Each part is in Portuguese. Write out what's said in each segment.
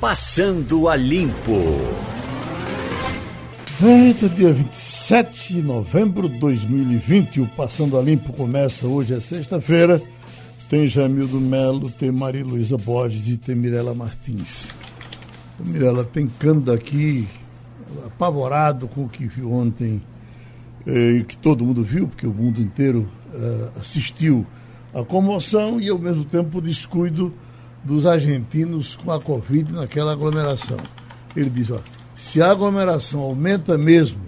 Passando a Limpo. Eita, dia 27 de novembro de 2020, o Passando a Limpo começa hoje, é sexta-feira. Tem Jamildo Melo, tem Maria Luísa Borges e tem Mirela Martins. Mirela tem Cândida aqui, apavorado com o que viu ontem, eh, e que todo mundo viu, porque o mundo inteiro uh, assistiu a comoção e, ao mesmo tempo, o descuido dos argentinos com a Covid naquela aglomeração. Ele diz, ó, se a aglomeração aumenta mesmo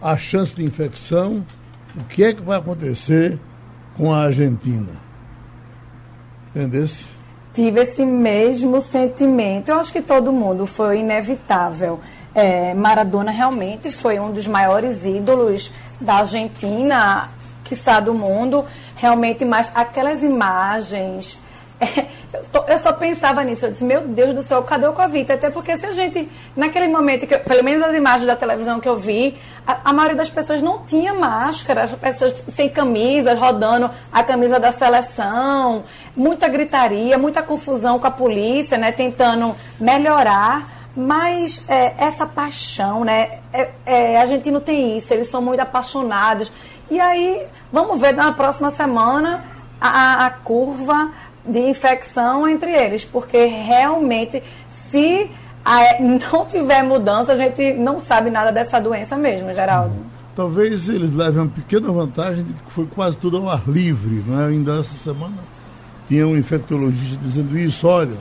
a chance de infecção, o que é que vai acontecer com a Argentina? Entendesse? Tive esse mesmo sentimento. Eu acho que todo mundo foi inevitável. É, Maradona realmente foi um dos maiores ídolos da Argentina, quiçá do mundo. Realmente, mas aquelas imagens é, eu, tô, eu, só pensava nisso. Eu disse, meu Deus do céu, cadê o Covid? Até porque se a gente, naquele momento, que, pelo menos as imagens da televisão que eu vi, a, a, maioria das pessoas não tinha máscara, as pessoas sem camisa, rodando a camisa da seleção, muita gritaria, muita confusão com a polícia, né, tentando melhorar. Mas é, essa paixão, né? É, é, a gente não tem isso, eles são muito apaixonados. E aí, vamos ver na próxima semana a, a curva de infecção entre eles, porque realmente, se não tiver mudança, a gente não sabe nada dessa doença mesmo, Geraldo. Talvez eles levem uma pequena vantagem de que foi quase tudo ao ar livre, não é? Ainda essa semana tinha um infectologista dizendo isso, olha,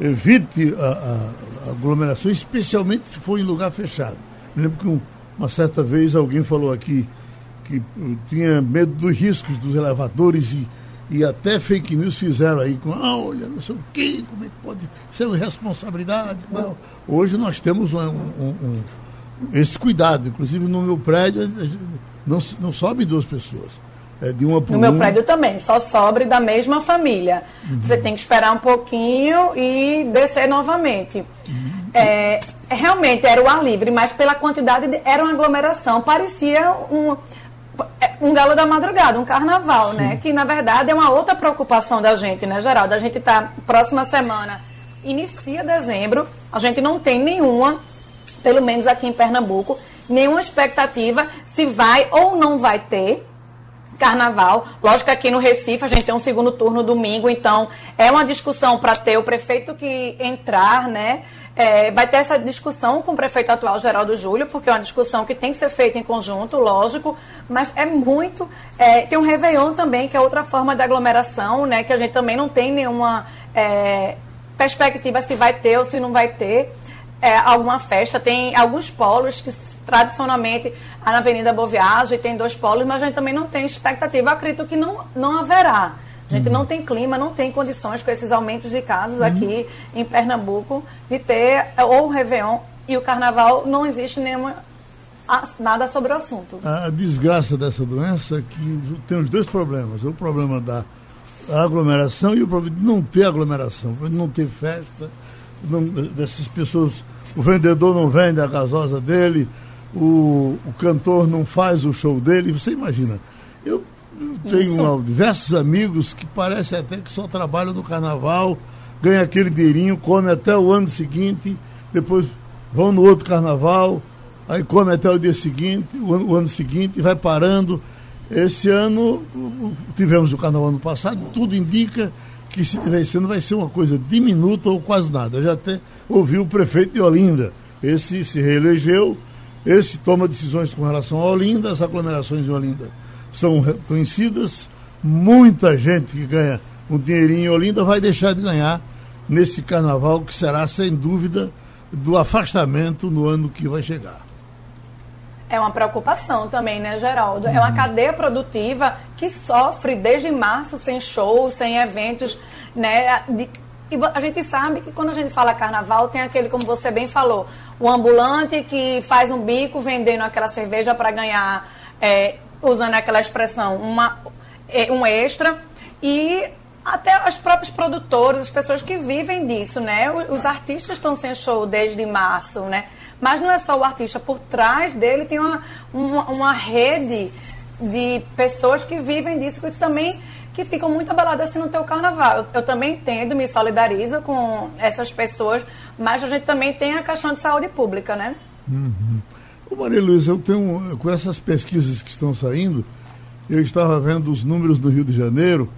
evite a, a, a aglomeração, especialmente se for em lugar fechado. Me lembro que um, uma certa vez alguém falou aqui que tinha medo dos riscos dos elevadores e e até fake news fizeram aí com, ah, olha, não sei o quê, como é que pode ser responsabilidade? Não. Hoje nós temos um, um, um, esse cuidado, inclusive no meu prédio não, não sobe duas pessoas. É de uma por No meu prédio também, só sobre da mesma família. Uhum. Você tem que esperar um pouquinho e descer novamente. Uhum. É, realmente era o ar livre, mas pela quantidade de, era uma aglomeração, parecia um um galo da madrugada, um carnaval, né? Sim. né? Que na verdade é uma outra preocupação da gente, né, Geraldo? A gente tá próxima semana, inicia dezembro, a gente não tem nenhuma, pelo menos aqui em Pernambuco, nenhuma expectativa se vai ou não vai ter carnaval. Lógico que aqui no Recife a gente tem um segundo turno domingo, então é uma discussão para ter o prefeito que entrar, né? É, vai ter essa discussão com o prefeito atual, Geraldo Júlio, porque é uma discussão que tem que ser feita em conjunto, lógico, mas é muito. É, tem um Réveillon também, que é outra forma de aglomeração, né? Que a gente também não tem nenhuma é, perspectiva se vai ter ou se não vai ter. É, alguma festa, tem alguns polos que tradicionalmente na Avenida Boa tem dois polos, mas a gente também não tem expectativa. Eu acredito que não, não haverá. A gente uhum. não tem clima, não tem condições com esses aumentos de casos uhum. aqui em Pernambuco de ter ou o Réveillon e o Carnaval não existe nenhuma nada sobre o assunto. A desgraça dessa doença é que tem os dois problemas. O problema da aglomeração e o problema de não ter aglomeração, de não ter festa, não, dessas pessoas, o vendedor não vende a gasosa dele, o, o cantor não faz o show dele, você imagina. Eu tenho diversos amigos que parecem até que só trabalham no carnaval, ganham aquele dinheirinho, come até o ano seguinte, depois vão no outro carnaval, aí come até o dia seguinte, o ano, o ano seguinte, e vai parando. Esse ano, tivemos o carnaval ano passado, tudo indica que se tiver esse ano vai ser uma coisa diminuta ou quase nada. Eu já até ouvi o prefeito de Olinda, esse se reelegeu, esse toma decisões com relação a Olinda, as aglomerações de Olinda são reconhecidas. Muita gente que ganha um dinheirinho em Olinda vai deixar de ganhar nesse carnaval, que será, sem dúvida, do afastamento no ano que vai chegar. É uma preocupação também, né, Geraldo? Uhum. É uma uhum. cadeia produtiva que sofre desde março sem shows, sem eventos, né? E a gente sabe que quando a gente fala carnaval, tem aquele, como você bem falou, o ambulante que faz um bico vendendo aquela cerveja para ganhar é, usando aquela expressão, uma, é, um extra, e até os próprios produtores, as pessoas que vivem disso, né? Os artistas estão sem show desde março, né? Mas não é só o artista, por trás dele tem uma, uma, uma rede de pessoas que vivem disso, que também que ficam muito abaladas assim no teu carnaval. Eu, eu, também entendo, me solidarizo com essas pessoas, mas a gente também tem a questão de saúde pública, né? Uhum. Ô Maria Luiza, eu tenho, com essas pesquisas que estão saindo, eu estava vendo os números do Rio de Janeiro,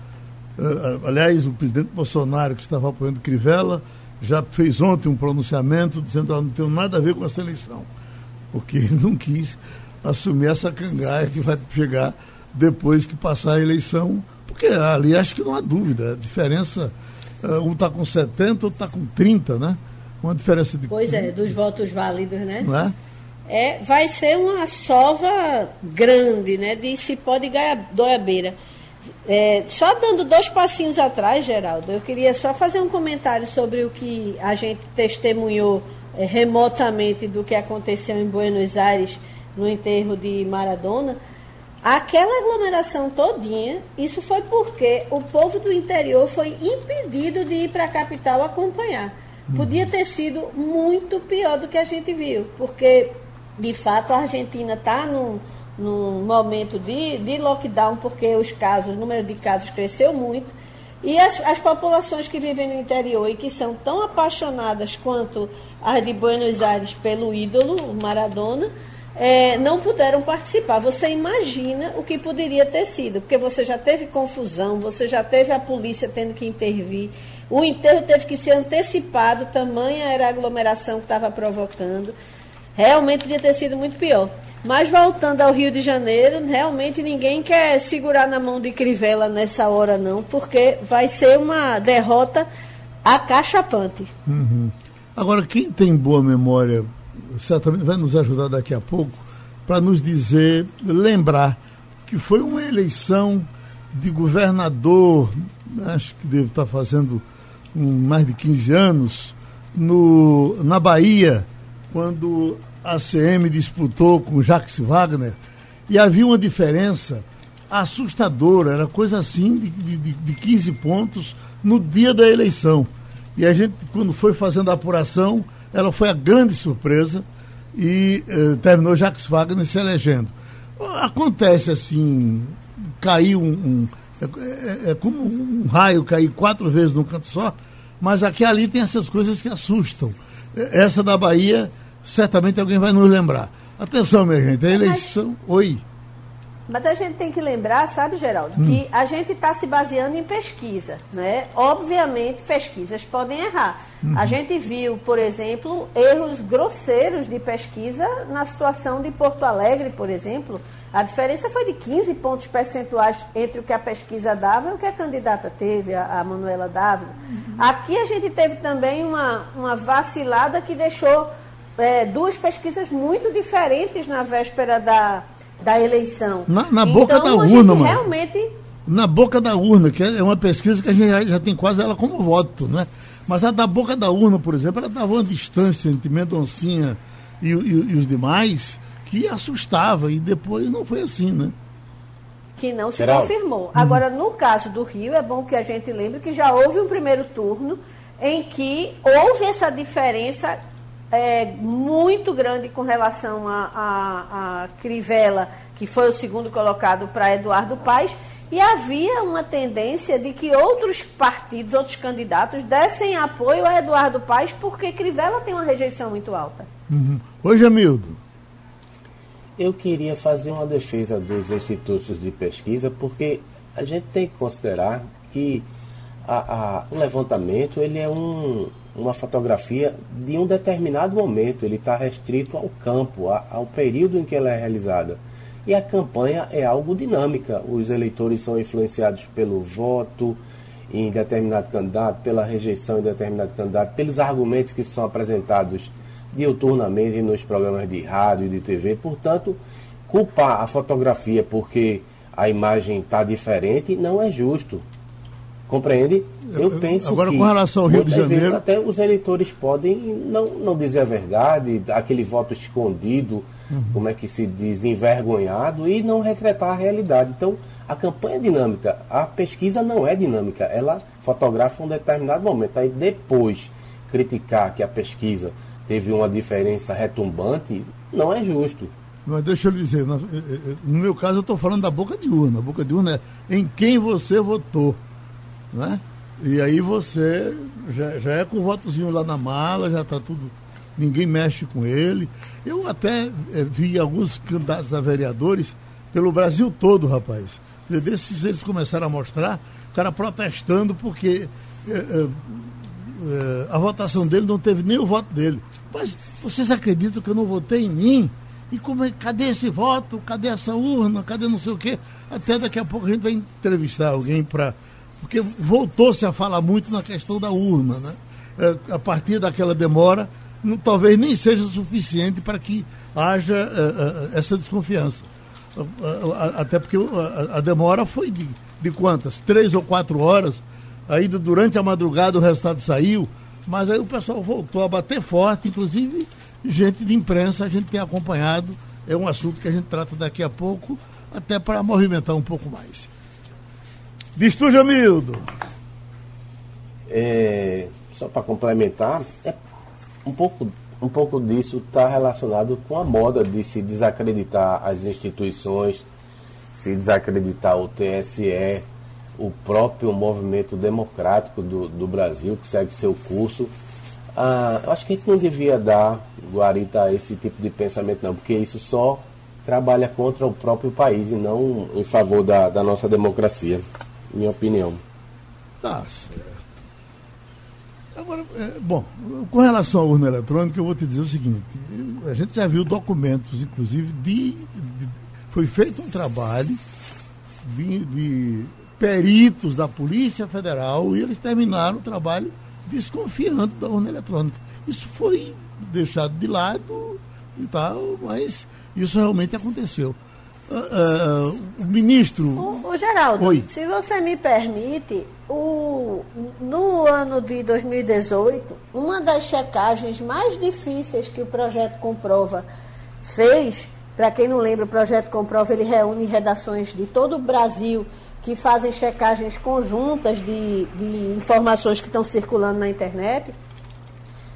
uh, aliás, o presidente Bolsonaro, que estava apoiando Crivella, já fez ontem um pronunciamento dizendo que não tem nada a ver com essa eleição, porque ele não quis assumir essa cangaia que vai chegar depois que passar a eleição, porque ali acho que não há dúvida, a diferença, uh, um está com 70, outro está com 30, né? Uma diferença de. Pois é, dos votos válidos, né? Não é? É, vai ser uma sova grande, né? De se pode goiabeira. É, só dando dois passinhos atrás, Geraldo, eu queria só fazer um comentário sobre o que a gente testemunhou é, remotamente do que aconteceu em Buenos Aires no enterro de Maradona. Aquela aglomeração todinha, isso foi porque o povo do interior foi impedido de ir para a capital acompanhar. Podia ter sido muito pior do que a gente viu, porque de fato a Argentina está num, num momento de, de lockdown, porque os casos, o número de casos cresceu muito. E as, as populações que vivem no interior e que são tão apaixonadas quanto as de Buenos Aires pelo ídolo, o Maradona, é, não puderam participar. Você imagina o que poderia ter sido, porque você já teve confusão, você já teve a polícia tendo que intervir, o enterro teve que ser antecipado, tamanha era a aglomeração que estava provocando. Realmente podia ter sido muito pior. Mas voltando ao Rio de Janeiro, realmente ninguém quer segurar na mão de Crivella nessa hora, não, porque vai ser uma derrota acachapante. Uhum. Agora, quem tem boa memória certamente vai nos ajudar daqui a pouco para nos dizer, lembrar que foi uma eleição de governador, acho que deve estar fazendo um, mais de 15 anos, no, na Bahia, quando a CM disputou com Jacques Wagner, e havia uma diferença assustadora, era coisa assim de, de, de 15 pontos no dia da eleição. E a gente, quando foi fazendo a apuração, ela foi a grande surpresa e eh, terminou Jacques Wagner se elegendo. Acontece assim, caiu um. um é, é, é, como um raio cair quatro vezes num canto só, mas aqui ali tem essas coisas que assustam. Essa da Bahia, certamente alguém vai nos lembrar. Atenção, minha gente, a eleição. Oi. Mas a gente tem que lembrar, sabe, Geraldo, hum. que a gente está se baseando em pesquisa. Né? Obviamente, pesquisas podem errar. Uhum. A gente viu, por exemplo, erros grosseiros de pesquisa na situação de Porto Alegre, por exemplo. A diferença foi de 15 pontos percentuais entre o que a pesquisa dava e o que a candidata teve, a, a Manuela Dávila. Uhum. Aqui a gente teve também uma, uma vacilada que deixou é, duas pesquisas muito diferentes na véspera da da eleição. Na, na boca então, da urna, mano. Realmente... Na boca da urna, que é uma pesquisa que a gente já, já tem quase ela como voto, né? Mas a da boca da urna, por exemplo, ela dava uma distância entre Mendoncinha e, e, e os demais que assustava, e depois não foi assim, né? que não se Geral. confirmou. Agora, no caso do Rio, é bom que a gente lembre que já houve um primeiro turno em que houve essa diferença é, muito grande com relação a, a, a Crivella, que foi o segundo colocado para Eduardo Paes, e havia uma tendência de que outros partidos, outros candidatos, dessem apoio a Eduardo Paes, porque Crivella tem uma rejeição muito alta. Uhum. Oi, Jamildo. Eu queria fazer uma defesa dos institutos de pesquisa, porque a gente tem que considerar que a, a, o levantamento ele é um, uma fotografia de um determinado momento, ele está restrito ao campo, ao período em que ela é realizada. E a campanha é algo dinâmica, os eleitores são influenciados pelo voto em determinado candidato, pela rejeição em determinado candidato, pelos argumentos que são apresentados diuturnamente nos programas de rádio e de TV. Portanto, culpar a fotografia porque a imagem está diferente não é justo. Compreende? Eu, eu penso agora, que. com relação ao Rio de Janeiro. até os eleitores podem não, não dizer a verdade, aquele voto escondido, uhum. como é que se diz, envergonhado, e não retratar a realidade. Então, a campanha é dinâmica. A pesquisa não é dinâmica. Ela fotografa um determinado momento. Aí depois criticar que a pesquisa teve uma diferença retumbante, não é justo. Mas deixa eu lhe dizer, no, no meu caso eu estou falando da boca de urna. A boca de urna é em quem você votou. Né? E aí você já, já é com o votozinho lá na mala, já está tudo. Ninguém mexe com ele. Eu até é, vi alguns candidatos a vereadores pelo Brasil todo, rapaz. Desses eles começaram a mostrar, o cara protestando porque é, é, a votação dele não teve nem o voto dele. Mas vocês acreditam que eu não votei em mim? E como é, cadê esse voto? Cadê essa urna? Cadê não sei o quê? Até daqui a pouco a gente vai entrevistar alguém para. Porque voltou-se a falar muito na questão da urna, né? É, a partir daquela demora, não, talvez nem seja suficiente para que haja é, é, essa desconfiança. Até porque a, a demora foi de, de quantas? Três ou quatro horas. Ainda durante a madrugada o resultado saiu, mas aí o pessoal voltou a bater forte, inclusive gente de imprensa a gente tem acompanhado. É um assunto que a gente trata daqui a pouco, até para movimentar um pouco mais. Diz tu, Jamildo. É, só para complementar, é um pouco, um pouco disso está relacionado com a moda de se desacreditar as instituições, se desacreditar o TSE, o próprio movimento democrático do, do Brasil, que segue seu curso ah, acho que a gente não devia dar guarita a esse tipo de pensamento, não, porque isso só trabalha contra o próprio país e não em favor da, da nossa democracia, minha opinião. Tá certo. Agora, é, bom, com relação à urna eletrônica, eu vou te dizer o seguinte: a gente já viu documentos, inclusive, de. de foi feito um trabalho de, de peritos da Polícia Federal e eles terminaram o trabalho desconfiando da urna eletrônica. Isso foi deixado de lado e tal, mas isso realmente aconteceu. Uh, uh, o ministro. O, o Geraldo, Oi. se você me permite, o, no ano de 2018, uma das checagens mais difíceis que o projeto Comprova fez, para quem não lembra, o projeto Comprova ele reúne redações de todo o Brasil que fazem checagens conjuntas de, de informações que estão circulando na internet.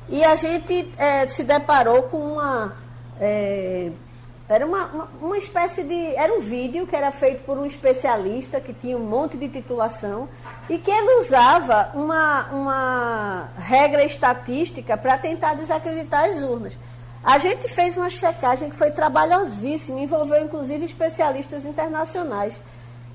E a gente é, se deparou com uma. É, era uma, uma, uma, espécie de. Era um vídeo que era feito por um especialista que tinha um monte de titulação e que ele usava uma, uma regra estatística para tentar desacreditar as urnas. A gente fez uma checagem que foi trabalhosíssima, envolveu inclusive especialistas internacionais.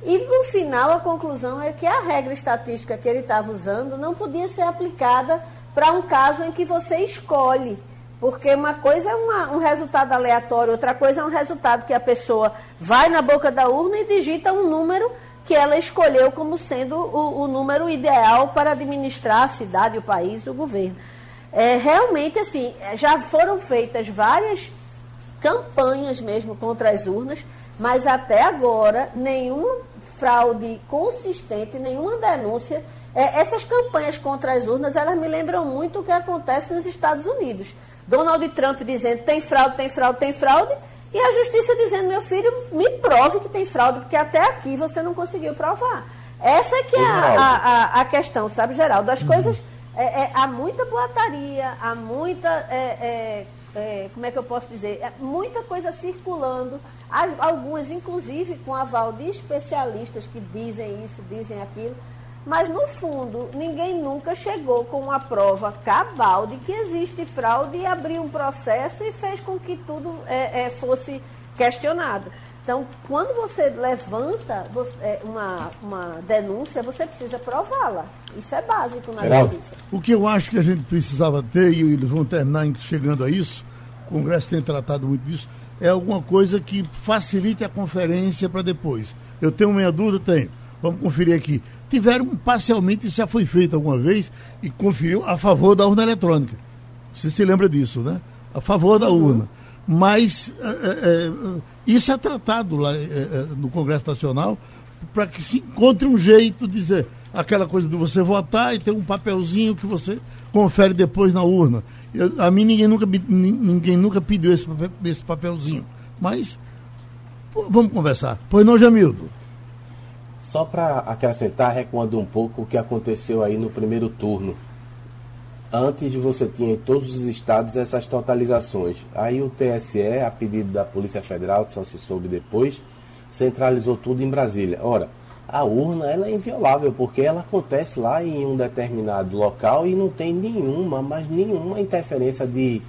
E no final a conclusão é que a regra estatística que ele estava usando não podia ser aplicada para um caso em que você escolhe. Porque uma coisa é uma, um resultado aleatório, outra coisa é um resultado que a pessoa vai na boca da urna e digita um número que ela escolheu como sendo o, o número ideal para administrar a cidade, o país, o governo. É, realmente, assim, já foram feitas várias campanhas mesmo contra as urnas, mas até agora nenhuma fraude consistente, nenhuma denúncia. É, essas campanhas contra as urnas, elas me lembram muito o que acontece nos Estados Unidos. Donald Trump dizendo tem fraude, tem fraude, tem fraude, e a justiça dizendo, meu filho, me prove que tem fraude, porque até aqui você não conseguiu provar. Essa é que é a, a, a, questão, sabe, Geraldo? As uhum. coisas. É, é, há muita boataria, há muita é, é, é, como é que eu posso dizer, é muita coisa circulando, algumas inclusive com aval de especialistas que dizem isso, dizem aquilo, mas no fundo ninguém nunca chegou com uma prova cabal de que existe fraude e abriu um processo e fez com que tudo é, é fosse questionado. Então, quando você levanta é, uma, uma denúncia, você precisa prová-la. Isso é básico na justiça. O que eu acho que a gente precisava ter, e eles vão terminar chegando a isso, o Congresso tem tratado muito disso, é alguma coisa que facilite a conferência para depois. Eu tenho meia dúvida? Tenho. Vamos conferir aqui. Tiveram parcialmente, isso já foi feito alguma vez, e conferiu a favor da urna eletrônica. Você se lembra disso, né? A favor da uhum. urna. Mas é, é, isso é tratado lá é, é, no Congresso Nacional para que se encontre um jeito de dizer aquela coisa de você votar e ter um papelzinho que você confere depois na urna. Eu, a mim ninguém nunca, ninguém nunca pediu esse, esse papelzinho. Mas pô, vamos conversar. Pois não, Jamildo? Só para acrescentar, recuando um pouco o que aconteceu aí no primeiro turno. Antes você tinha em todos os estados essas totalizações. Aí o TSE, a pedido da Polícia Federal, só se soube depois, centralizou tudo em Brasília. Ora, a urna ela é inviolável porque ela acontece lá em um determinado local e não tem nenhuma, mas nenhuma interferência de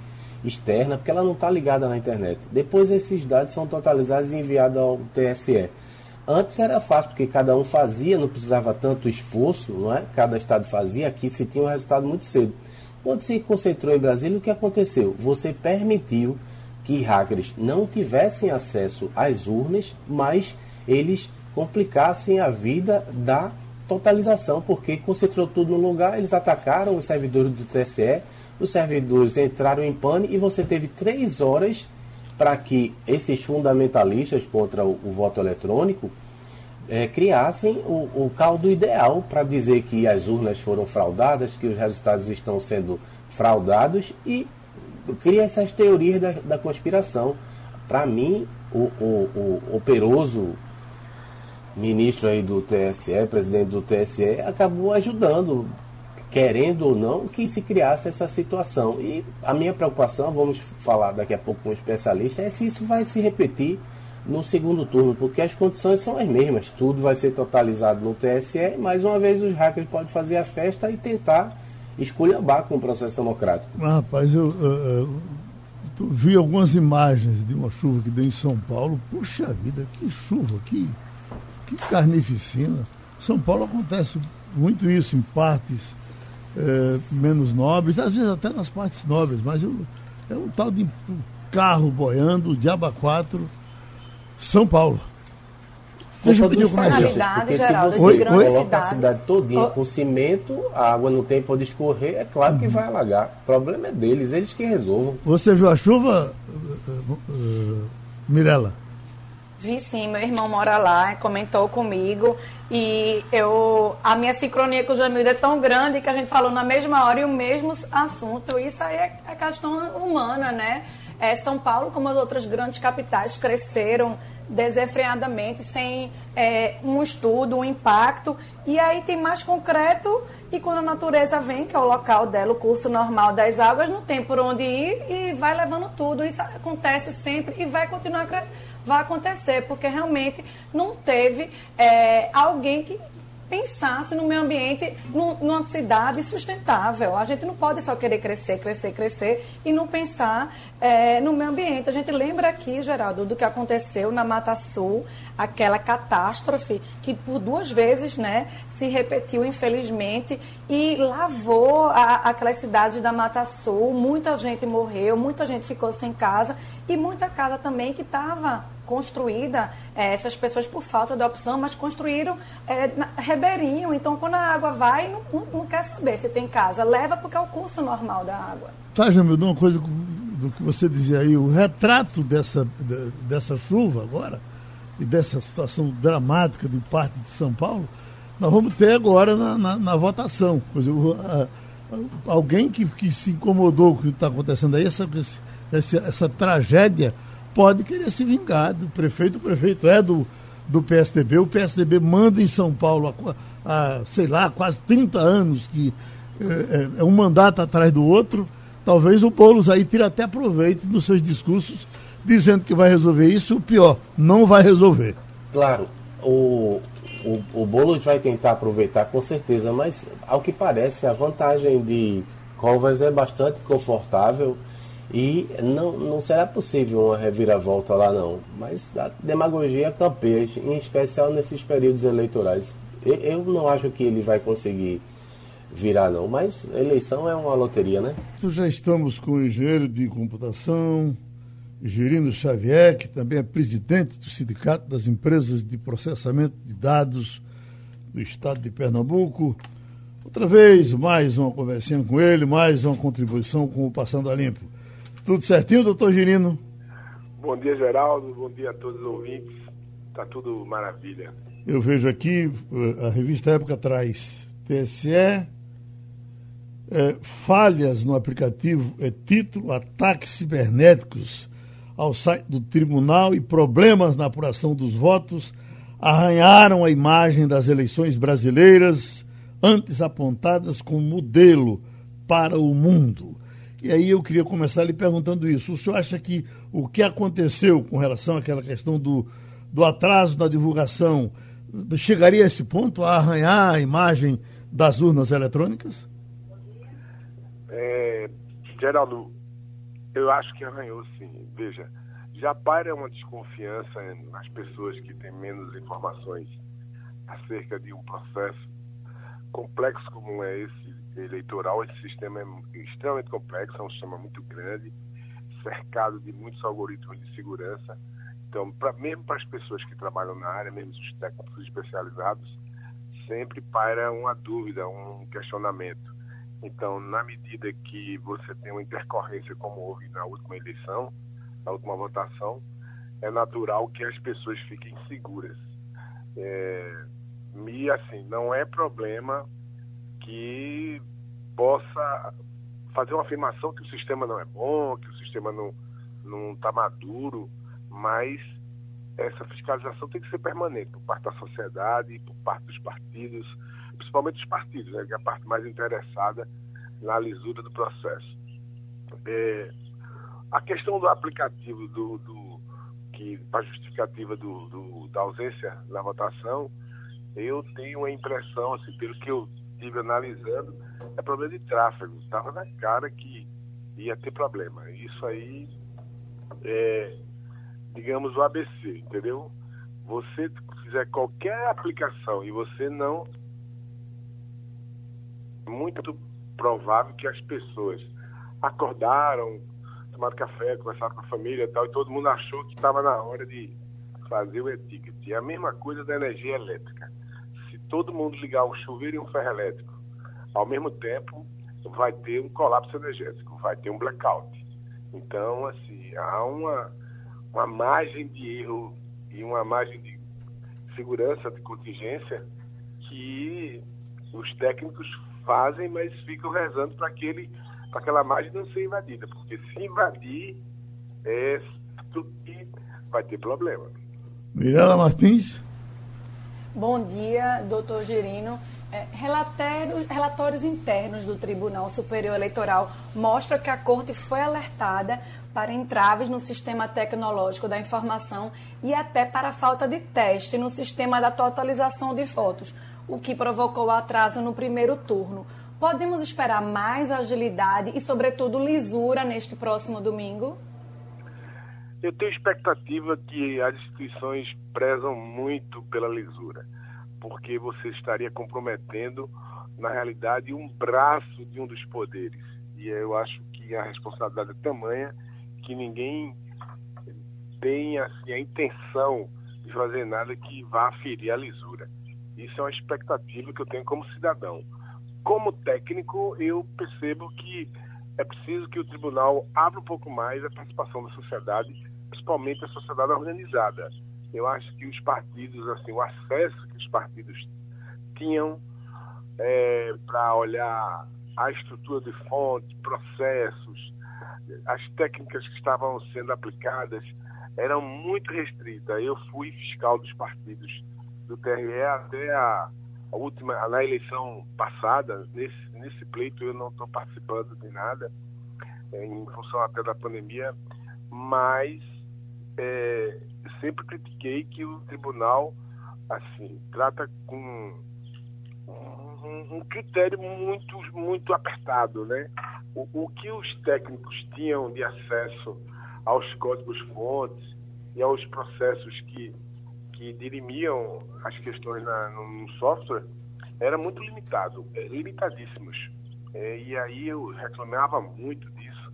externa, porque ela não está ligada na internet. Depois esses dados são totalizados e enviados ao TSE. Antes era fácil, porque cada um fazia, não precisava tanto esforço, não é? Cada estado fazia, aqui se tinha um resultado muito cedo. Quando se concentrou em Brasília, o que aconteceu? Você permitiu que hackers não tivessem acesso às urnas, mas eles complicassem a vida da totalização, porque concentrou tudo no lugar, eles atacaram os servidores do TSE, os servidores entraram em pane e você teve três horas para que esses fundamentalistas contra o, o voto eletrônico é, criassem o, o, caldo ideal para dizer que as urnas foram fraudadas, que os resultados estão sendo fraudados e cria essas teorias da, da conspiração. Para mim, o, o, o operoso ministro aí do TSE, presidente do TSE, acabou ajudando querendo ou não, que se criasse essa situação. E a minha preocupação, vamos falar daqui a pouco com um especialista, é se isso vai se repetir no segundo turno, porque as condições são as mesmas. Tudo vai ser totalizado no TSE, mais uma vez os hackers podem fazer a festa e tentar esculhambar com o processo democrático. Ah, rapaz, eu, eu, eu, vi algumas imagens de uma chuva que deu em São Paulo. Puxa vida, que chuva, que, que carnificina. São Paulo acontece muito isso em partes é, menos nobres, às vezes até nas partes nobres, mas eu, é um tal de carro boiando, Diaba 4, São Paulo. Deixa eu pedir o comercial. Porque se você oi, coloca a cidade todinha com cimento, a água não tem para escorrer, é claro que vai alagar. O problema é deles, eles que resolvam. Você viu a chuva, uh, uh, Mirella? Vi sim, meu irmão mora lá, comentou comigo e eu a minha sincronia com o Jamildo é tão grande que a gente falou na mesma hora e o mesmo assunto. Isso aí é, é questão humana, né? É, São Paulo, como as outras grandes capitais, cresceram desenfreadamente, sem é, um estudo, um impacto. E aí tem mais concreto, e quando a natureza vem, que é o local dela, o curso normal das águas, não tem por onde ir e vai levando tudo. Isso acontece sempre e vai continuar crescendo vai acontecer, porque realmente não teve é, alguém que pensasse no meio ambiente, numa cidade sustentável. A gente não pode só querer crescer, crescer, crescer e não pensar é, no meio ambiente. A gente lembra aqui, Geraldo, do que aconteceu na Mata Sul, aquela catástrofe que por duas vezes né, se repetiu, infelizmente, e lavou a, aquelas cidades da Mata Sul. Muita gente morreu, muita gente ficou sem casa e muita casa também que estava construída, é, essas pessoas por falta de opção, mas construíram é, ribeirinho. Então, quando a água vai, não, não, quer saber se tem casa. Leva porque é o curso normal da água. Tá, Jamil, uma coisa do que você dizia aí, o retrato dessa, dessa chuva agora e dessa situação dramática do Parque de São Paulo, nós vamos ter agora na, na, na votação. A, a, alguém que, que se incomodou com o que está acontecendo aí, essa, essa, essa tragédia pode querer se vingar do prefeito. O prefeito é do, do PSDB. O PSDB manda em São Paulo há, há sei lá, quase 30 anos, que é, é, um mandato atrás do outro. Talvez o Boulos aí tire até proveito dos seus discursos, dizendo que vai resolver isso. O pior, não vai resolver. Claro, o, o, o Boulos vai tentar aproveitar com certeza, mas ao que parece, a vantagem de Covas é bastante confortável e não, não será possível uma reviravolta lá não. Mas a demagogia campeia, em especial nesses períodos eleitorais. Eu não acho que ele vai conseguir virar não, mas eleição é uma loteria, né? Então já estamos com o engenheiro de computação, Gerino Xavier, que também é presidente do Sindicato das Empresas de Processamento de Dados do Estado de Pernambuco. Outra vez, mais uma conversinha com ele, mais uma contribuição com o Passando a Limpo. Tudo certinho, doutor Girino? Bom dia, Geraldo. Bom dia a todos os ouvintes. Tá tudo maravilha. Eu vejo aqui, eh, a revista Época traz TSE, é, falhas no aplicativo, é título, ataques cibernéticos ao site do tribunal e problemas na apuração dos votos arranharam a imagem das eleições brasileiras, antes apontadas como modelo para o mundo. E aí eu queria começar lhe perguntando isso. O senhor acha que o que aconteceu com relação àquela questão do, do atraso da divulgação chegaria a esse ponto, a arranhar a imagem das urnas eletrônicas? É, Geraldo, eu acho que arranhou sim. Veja, já paira uma desconfiança nas pessoas que têm menos informações acerca de um processo complexo como é esse eleitoral. Esse sistema é extremamente complexo, é um sistema muito grande, cercado de muitos algoritmos de segurança. Então, pra, mesmo para as pessoas que trabalham na área, mesmo os técnicos especializados, sempre paira uma dúvida, um questionamento. Então, na medida que você tem uma intercorrência como houve na última eleição, na última votação, é natural que as pessoas fiquem seguras. É, e assim, não é problema que possa fazer uma afirmação que o sistema não é bom, que o sistema não não está maduro, mas essa fiscalização tem que ser permanente por parte da sociedade, por parte dos partidos, principalmente dos partidos, né, que é a parte mais interessada na lisura do processo. É, a questão do aplicativo do, do que para justificativa do, do, da ausência na votação, eu tenho a impressão, assim, pelo que eu estive analisando, é problema de tráfego. Estava na cara que ia ter problema. Isso aí é, digamos, o ABC, entendeu? Você fizer qualquer aplicação e você não. É muito provável que as pessoas acordaram, tomaram café, conversaram com a família e tal, e todo mundo achou que estava na hora de fazer o. E a mesma coisa da energia elétrica. Todo mundo ligar um chuveiro e um ferro elétrico ao mesmo tempo, vai ter um colapso energético, vai ter um blackout. Então, assim, há uma, uma margem de erro e uma margem de segurança, de contingência, que os técnicos fazem, mas ficam rezando para para aquela margem não ser invadida, porque se invadir, é que vai ter problema. Mirela Martins. Bom dia, doutor Girino. É, relatórios, relatórios internos do Tribunal Superior Eleitoral mostram que a Corte foi alertada para entraves no sistema tecnológico da informação e até para falta de teste no sistema da totalização de votos, o que provocou atraso no primeiro turno. Podemos esperar mais agilidade e, sobretudo, lisura neste próximo domingo? Eu tenho expectativa que as instituições prezam muito pela lisura porque você estaria comprometendo, na realidade, um braço de um dos poderes. E eu acho que a responsabilidade é tamanha que ninguém tem assim, a intenção de fazer nada que vá ferir a lisura. Isso é uma expectativa que eu tenho como cidadão. Como técnico, eu percebo que é preciso que o tribunal abra um pouco mais a participação da sociedade, principalmente a sociedade organizada eu acho que os partidos, assim, o acesso que os partidos tinham é, para olhar a estrutura de fonte, processos, as técnicas que estavam sendo aplicadas eram muito restritas. Eu fui fiscal dos partidos do TRE até a, a última, na eleição passada, nesse, nesse pleito eu não estou participando de nada, é, em função até da pandemia, mas é, sempre critiquei que o tribunal assim trata com um, um critério muito muito apertado, né? O, o, que os técnicos tinham de acesso aos códigos fontes e aos processos que que dirimiam as questões na, no software era muito limitado, é, limitadíssimos. É, e aí eu reclamava muito disso,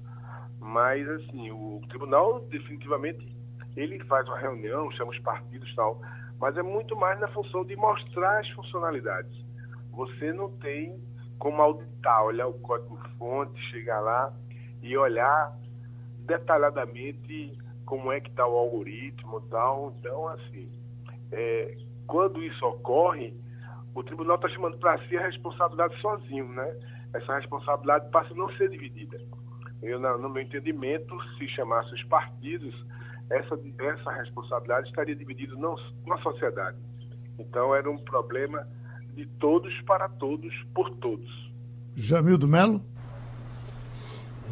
mas assim o tribunal definitivamente ele faz uma reunião, chama os partidos e tal, mas é muito mais na função de mostrar as funcionalidades. Você não tem como auditar, olhar o código-fonte, chegar lá e olhar detalhadamente como é que está o algoritmo e tal. Então, assim, é, quando isso ocorre, o tribunal está chamando para si a responsabilidade sozinho, né? Essa responsabilidade passa a não ser dividida. Eu, no meu entendimento, se chamasse os partidos, essa, essa responsabilidade estaria dividida não na sociedade. Então era um problema de todos para todos, por todos. Jamildo Melo?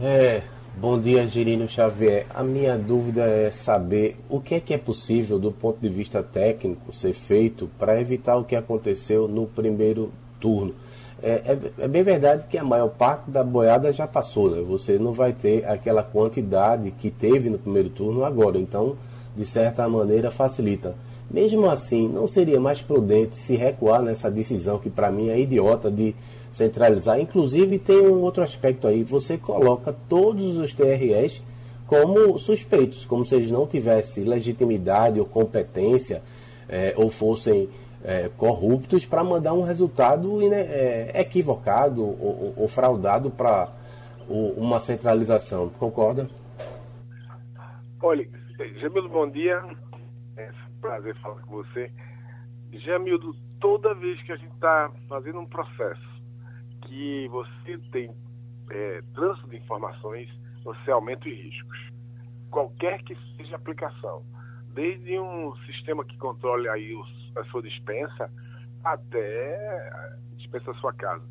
É, bom dia, Girino Xavier. A minha dúvida é saber o que é que é possível, do ponto de vista técnico, ser feito para evitar o que aconteceu no primeiro turno. É, é, é, bem verdade que a maior parte da boiada já passou, né? Você não vai ter aquela quantidade que teve no primeiro turno agora. Então, de certa maneira, facilita. Mesmo assim, não seria mais prudente se recuar nessa decisão que para mim é idiota de centralizar. Inclusive, tem um outro aspecto aí: você coloca todos os TREs como suspeitos, como se eles não tivessem legitimidade ou competência é, ou fossem é, corruptos para mandar um resultado é, equivocado ou, ou fraudado para uma centralização. Concorda? Olha, Jamildo, bom dia. É um prazer falar com você. Jamildo, toda vez que a gente está fazendo um processo que você tem é, trânsito de informações, você aumenta os riscos. Qualquer que seja a aplicação, desde um sistema que controle aí os, a sua dispensa, até dispensa da sua casa,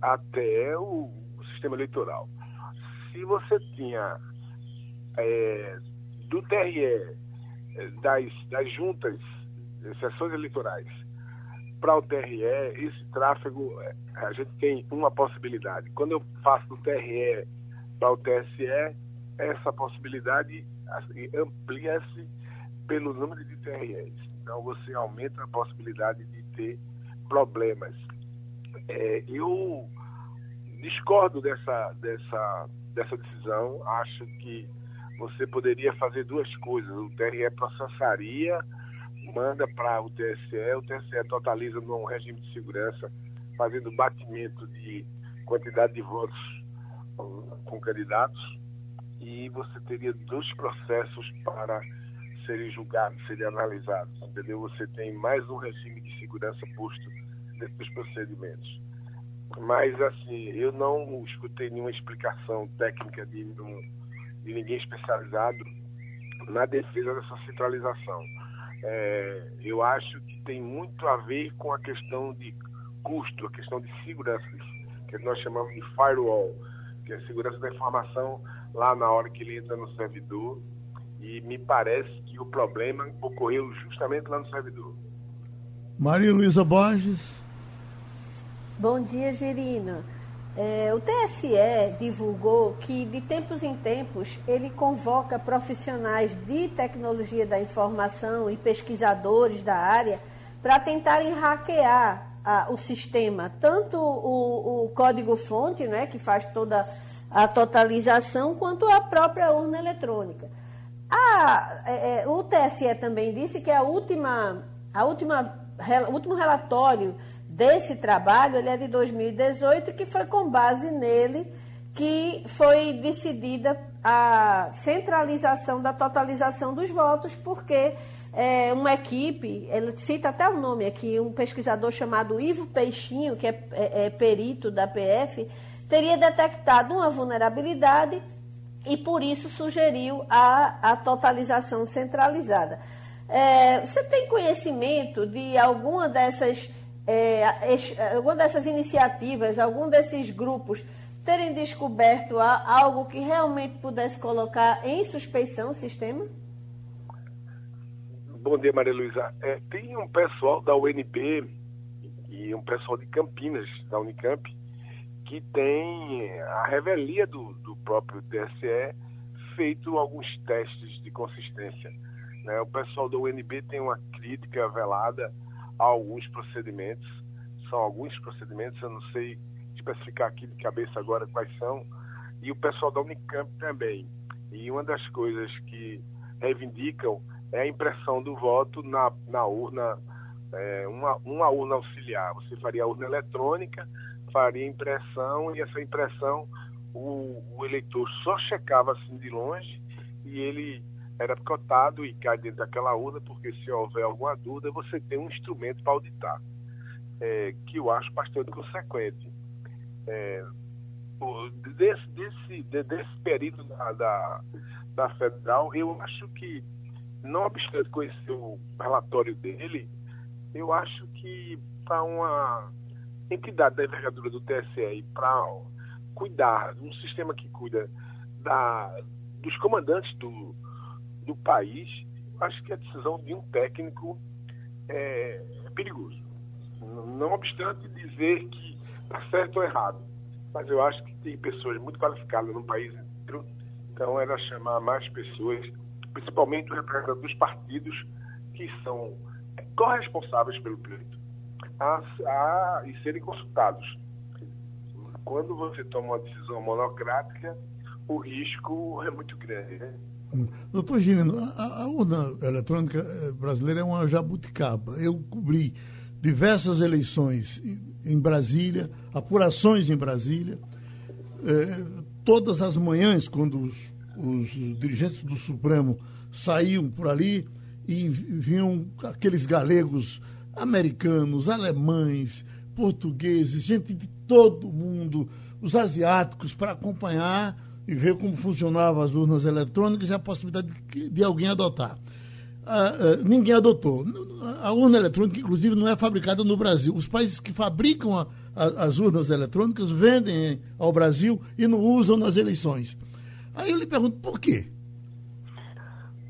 até o, o sistema eleitoral. Se você tinha é, do TRE, das, das juntas, sessões eleitorais, para o TRE, esse tráfego, é, a gente tem uma possibilidade. Quando eu faço do TRE para o TSE, essa possibilidade assim, amplia-se pelo número de TREs. Então você aumenta a possibilidade de ter problemas. É, eu discordo dessa, dessa, dessa decisão. Acho que você poderia fazer duas coisas. O TRE processaria manda para o TSE, o TSE totaliza num regime de segurança, fazendo batimento de quantidade de votos com candidatos, e você teria dois processos para serem julgados, serem analisados, entendeu? Você tem mais um regime de segurança posto dos procedimentos. Mas, assim, eu não escutei nenhuma explicação técnica de, de ninguém especializado na defesa dessa centralização é, eu acho que tem muito a ver com a questão de custo, a questão de segurança, que nós chamamos de firewall, que é a segurança da informação lá na hora que ele entra no servidor. E me parece que o problema ocorreu justamente lá no servidor. Maria Luísa Borges. Bom dia, Gerina. É, o TSE divulgou que, de tempos em tempos, ele convoca profissionais de tecnologia da informação e pesquisadores da área para tentarem hackear a, o sistema, tanto o, o código-fonte, né, que faz toda a totalização, quanto a própria urna eletrônica. A, é, é o TSE também disse que a última, a última, o último relatório desse trabalho, ele é de 2018, que foi com base nele que foi decidida a centralização da totalização dos votos, porque é, uma equipe, ele cita até o nome aqui, um pesquisador chamado Ivo Peixinho, que é, é, é perito da PF, teria detectado uma vulnerabilidade e por isso sugeriu a, a totalização centralizada. É, você tem conhecimento de alguma dessas é, alguma dessas iniciativas, algum desses grupos terem descoberto algo que realmente pudesse colocar em suspeição o sistema? Bom dia, Maria Luísa. É, tem um pessoal da UNB e um pessoal de Campinas, da Unicamp, que tem a revelia do, do próprio TSE feito alguns testes de consistência. Né? O pessoal da UNB tem uma crítica velada alguns procedimentos, são alguns procedimentos, eu não sei especificar aqui de cabeça agora quais são, e o pessoal da Unicamp também. E uma das coisas que reivindicam é a impressão do voto na, na urna, é, uma, uma urna auxiliar. Você faria a urna eletrônica, faria impressão, e essa impressão o, o eleitor só checava assim de longe e ele era cotado e cai dentro daquela urna, porque se houver alguma dúvida, você tem um instrumento para auditar, é, que eu acho bastante consequente. É, desse, desse, desse período da, da, da Federal, eu acho que, não obstante conhecer o relatório dele, eu acho que para uma entidade da envergadura do TSE para cuidar, um sistema que cuida da, dos comandantes do, do país, acho que a decisão de um técnico é, é perigoso. Não obstante dizer que está certo ou errado, mas eu acho que tem pessoas muito qualificadas no país inteiro, então era chamar mais pessoas, principalmente os representantes dos partidos que são corresponsáveis pelo pleito, a, a, e serem consultados. Quando você toma uma decisão monocrática, o risco é muito grande. Né? Doutor Girino, a, a, urna eletrônica eh, brasileira é uma jabuticaba. Eu cobri diversas eleições em Brasília, apurações em Brasília. Eh, todas as manhãs, quando os, os dirigentes do Supremo saíam por ali e vinham aqueles galegos americanos, alemães, portugueses, gente de todo mundo, os asiáticos, para acompanhar e ver como funcionavam as urnas eletrônicas e a possibilidade de, de alguém adotar. Ah, ah, ninguém adotou. A urna eletrônica, inclusive, não é fabricada no Brasil. Os países que fabricam a, a, as urnas eletrônicas vendem ao Brasil e não usam nas eleições. Aí eu lhe pergunto, por quê?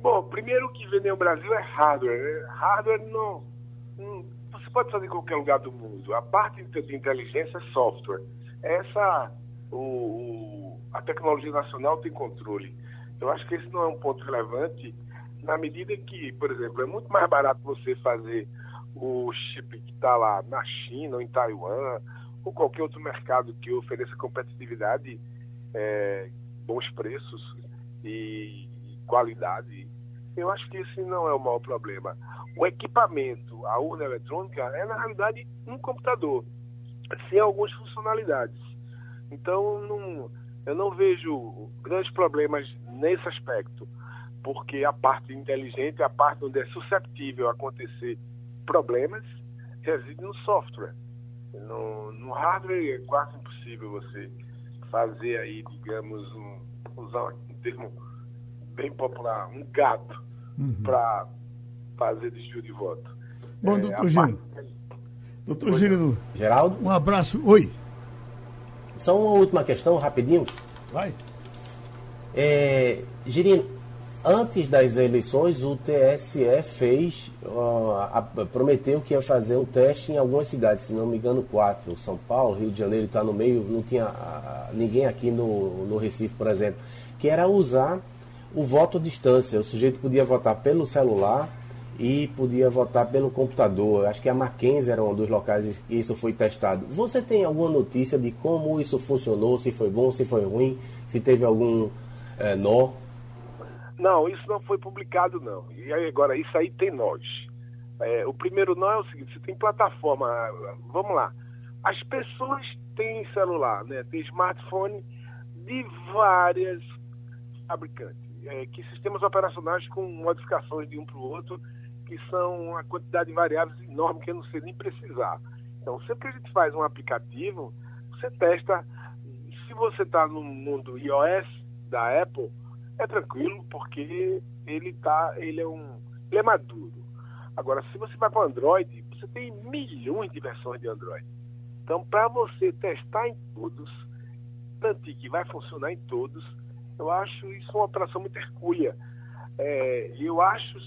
Bom, primeiro que vender ao Brasil é hardware. Né? Hardware não, não, Você pode fazer em qualquer lugar do mundo. A parte de inteligência é software. Essa. o, o a tecnologia nacional tem controle. Eu acho que esse não é um ponto relevante na medida que, por exemplo, é muito mais barato você fazer o chip que está lá na China ou em Taiwan ou qualquer outro mercado que ofereça competitividade, é, bons preços e, e qualidade. Eu acho que esse não é o maior problema. O equipamento, a urna eletrônica, é na realidade um computador, sem algumas funcionalidades. Então, não, eu não vejo grandes problemas nesse aspecto, porque a parte inteligente, a parte onde é susceptível a acontecer problemas, reside no software. No, no hardware é quase impossível você fazer aí, digamos, um, usar um termo bem popular, um gato uhum. para fazer desvio de voto. Bom, é, doutor Gino. Parte... Doutor Gino. Geraldo? Um abraço. Oi. Só uma última questão, rapidinho. Vai. É, Girino, antes das eleições, o TSE fez, uh, a, prometeu que ia fazer um teste em algumas cidades, se não me engano, quatro. São Paulo, Rio de Janeiro está no meio, não tinha uh, ninguém aqui no, no Recife, por exemplo, que era usar o voto à distância. O sujeito podia votar pelo celular e podia votar pelo computador. Acho que a Mackenzie era um dos locais que isso foi testado. Você tem alguma notícia de como isso funcionou, se foi bom, se foi ruim, se teve algum é, nó? Não, isso não foi publicado não. E aí, agora, isso aí tem nós. É, o primeiro nó é o seguinte, você tem plataforma, vamos lá. As pessoas têm celular, né? Tem smartphone de várias fabricantes. É, que sistemas operacionais com modificações de um para o outro que são uma quantidade de variáveis enorme que eu não sei nem precisar. Então, sempre que a gente faz um aplicativo, você testa. Se você está no mundo iOS da Apple, é tranquilo, porque ele tá, ele é um, ele é maduro. Agora, se você vai para o Android, você tem milhões de versões de Android. Então, para você testar em todos, garantir que vai funcionar em todos, eu acho isso uma operação muito hercúlea. É, eu acho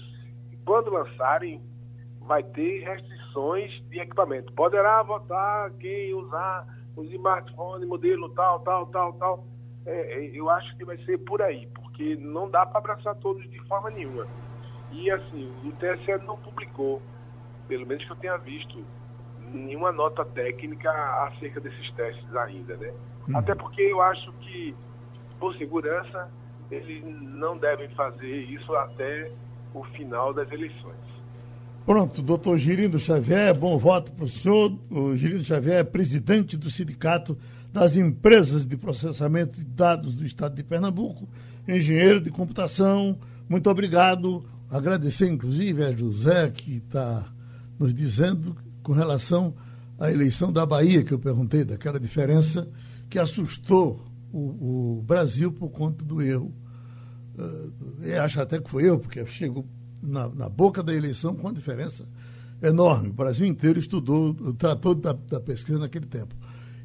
quando lançarem, vai ter restrições de equipamento. Poderá votar quem usar os smartphones, modelo tal, tal, tal, tal. É, é, eu acho que vai ser por aí, porque não dá para abraçar todos de forma nenhuma. E assim, o TSE não publicou, pelo menos que eu tenha visto, nenhuma nota técnica acerca desses testes ainda, né? Hum. Até porque eu acho que, por segurança, eles não devem fazer isso até o final das eleições. Pronto, doutor Girindo Xavier, bom voto para o senhor. O Girindo Xavier é presidente do Sindicato das Empresas de Processamento de Dados do Estado de Pernambuco, engenheiro de computação. Muito obrigado. Agradecer, inclusive, a José, que está nos dizendo com relação à eleição da Bahia, que eu perguntei, daquela diferença que assustou o, o Brasil por conta do erro Uh, acho até que foi eu, porque chegou na, na, boca da eleição com uma diferença enorme. O Brasil inteiro estudou, tratou da, da pesquisa naquele tempo.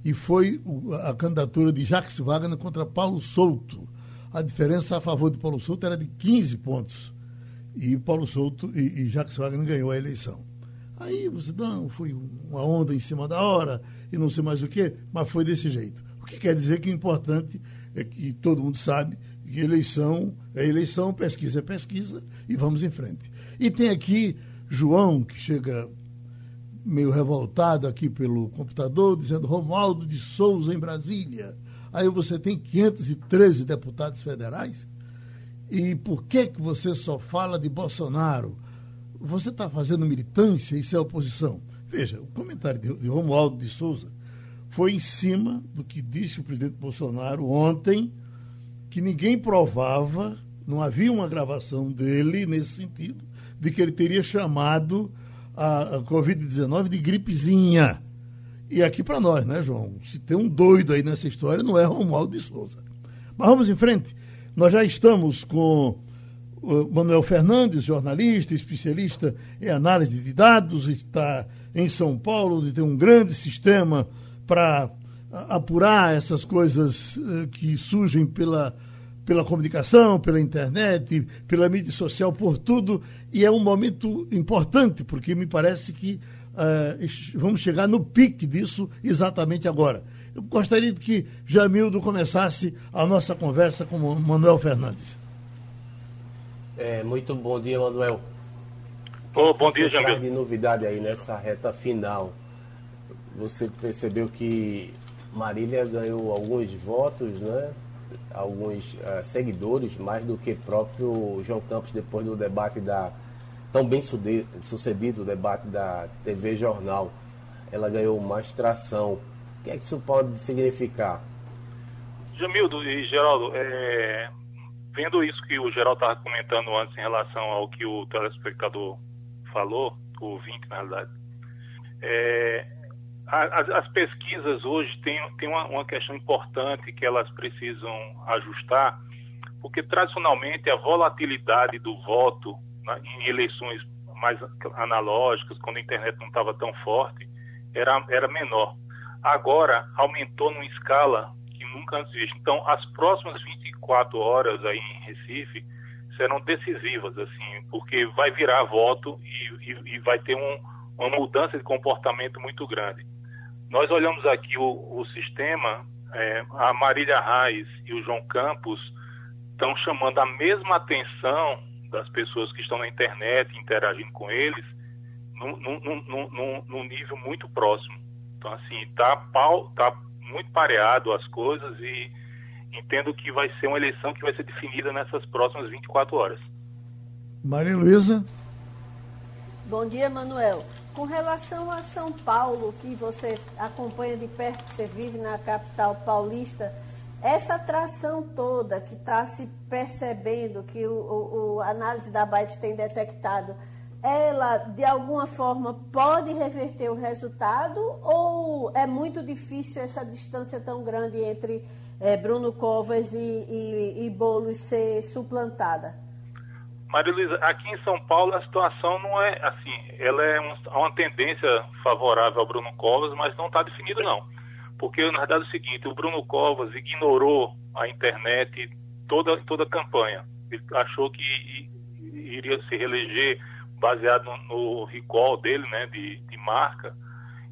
E foi o, a candidatura de Jacques Wagner contra Paulo Souto. a diferença a favor de Paulo Souto era de 15 pontos. E Paulo Souto e, e Jacques Wagner ganhou a eleição. Aí você, não, foi uma onda em cima da hora e não sei mais o que, mas foi desse jeito. O que quer dizer que o importante é que todo mundo sabe que eleição é eleição, pesquisa é pesquisa e vamos em frente. E tem aqui João, que chega meio revoltado aqui pelo computador, dizendo Romualdo de Souza em Brasília. Aí você tem 513 deputados federais. E por que, que você só fala de Bolsonaro? Você está fazendo militância, isso é oposição. Veja, o comentário de, de Romualdo de Souza foi em cima do que disse o presidente Bolsonaro ontem, que ninguém provava, não havia uma gravação dele nesse sentido, de que ele teria chamado a, a Covid-19 de gripezinha. E aqui para nós, né, João? Se tem um doido aí nessa história, não é Romualdo de Souza. Mas vamos em frente. Nós já estamos com o Manuel Fernandes, jornalista, especialista em análise de dados, está em São Paulo, onde tem um grande sistema para apurar essas coisas uh, que surgem pela, pela comunicação, pela internet, pela mídia social, por tudo. E é um momento importante, porque me parece que uh, vamos chegar no pique disso exatamente agora. Eu gostaria que Jamildo começasse a nossa conversa com o Manuel Fernandes. É, muito bom dia, Manuel. Oh, bom dia, Jamildo. de novidade aí nessa reta final você percebeu que Marília ganhou alguns votos, né? alguns uh, seguidores, mais do que próprio João Campos depois do debate da tão bem sucedido debate da TV Jornal. Ela ganhou mais tração. O que é que isso pode significar? Jamildo e Geraldo, é, vendo isso que o Geraldo estava comentando antes em relação ao que o telespectador falou, o ouvinte na realidade, é, as, as, pesquisas hoje têm, têm uma, uma, questão importante que elas precisam ajustar, porque tradicionalmente a volatilidade do voto né, em eleições mais analógicas, quando a internet não estava tão forte, era, era menor. Agora aumentou numa escala que nunca antes vista. Então, as próximas 24 horas aí em Recife serão decisivas, assim, porque vai virar voto e, e, e vai ter um, uma mudança de comportamento muito grande. Nós olhamos aqui o, o sistema, é, a Marília Reis e o João Campos estão chamando a mesma atenção das pessoas que estão na internet interagindo com eles num, num, num, num nível muito próximo. Então, assim, está tá muito pareado as coisas e entendo que vai ser uma eleição que vai ser definida nessas próximas 24 horas. Maria Luísa. Bom dia, Manuel. Com relação a São Paulo, que você acompanha de perto, que você vive na capital paulista, essa atração toda que está se percebendo, que o, o, o análise da Byte tem detectado, ela de alguma forma pode reverter o resultado ou é muito difícil essa distância tão grande entre é, Bruno Covas e, e, e Boulos ser suplantada? Maria Luísa, aqui em São Paulo a situação não é assim, ela é um, uma tendência favorável ao Bruno Covas, mas não está definido não. Porque, na verdade, é o seguinte, o Bruno Covas ignorou a internet toda, toda a campanha. Ele achou que iria se reeleger baseado no, recall dele, né, de, de marca,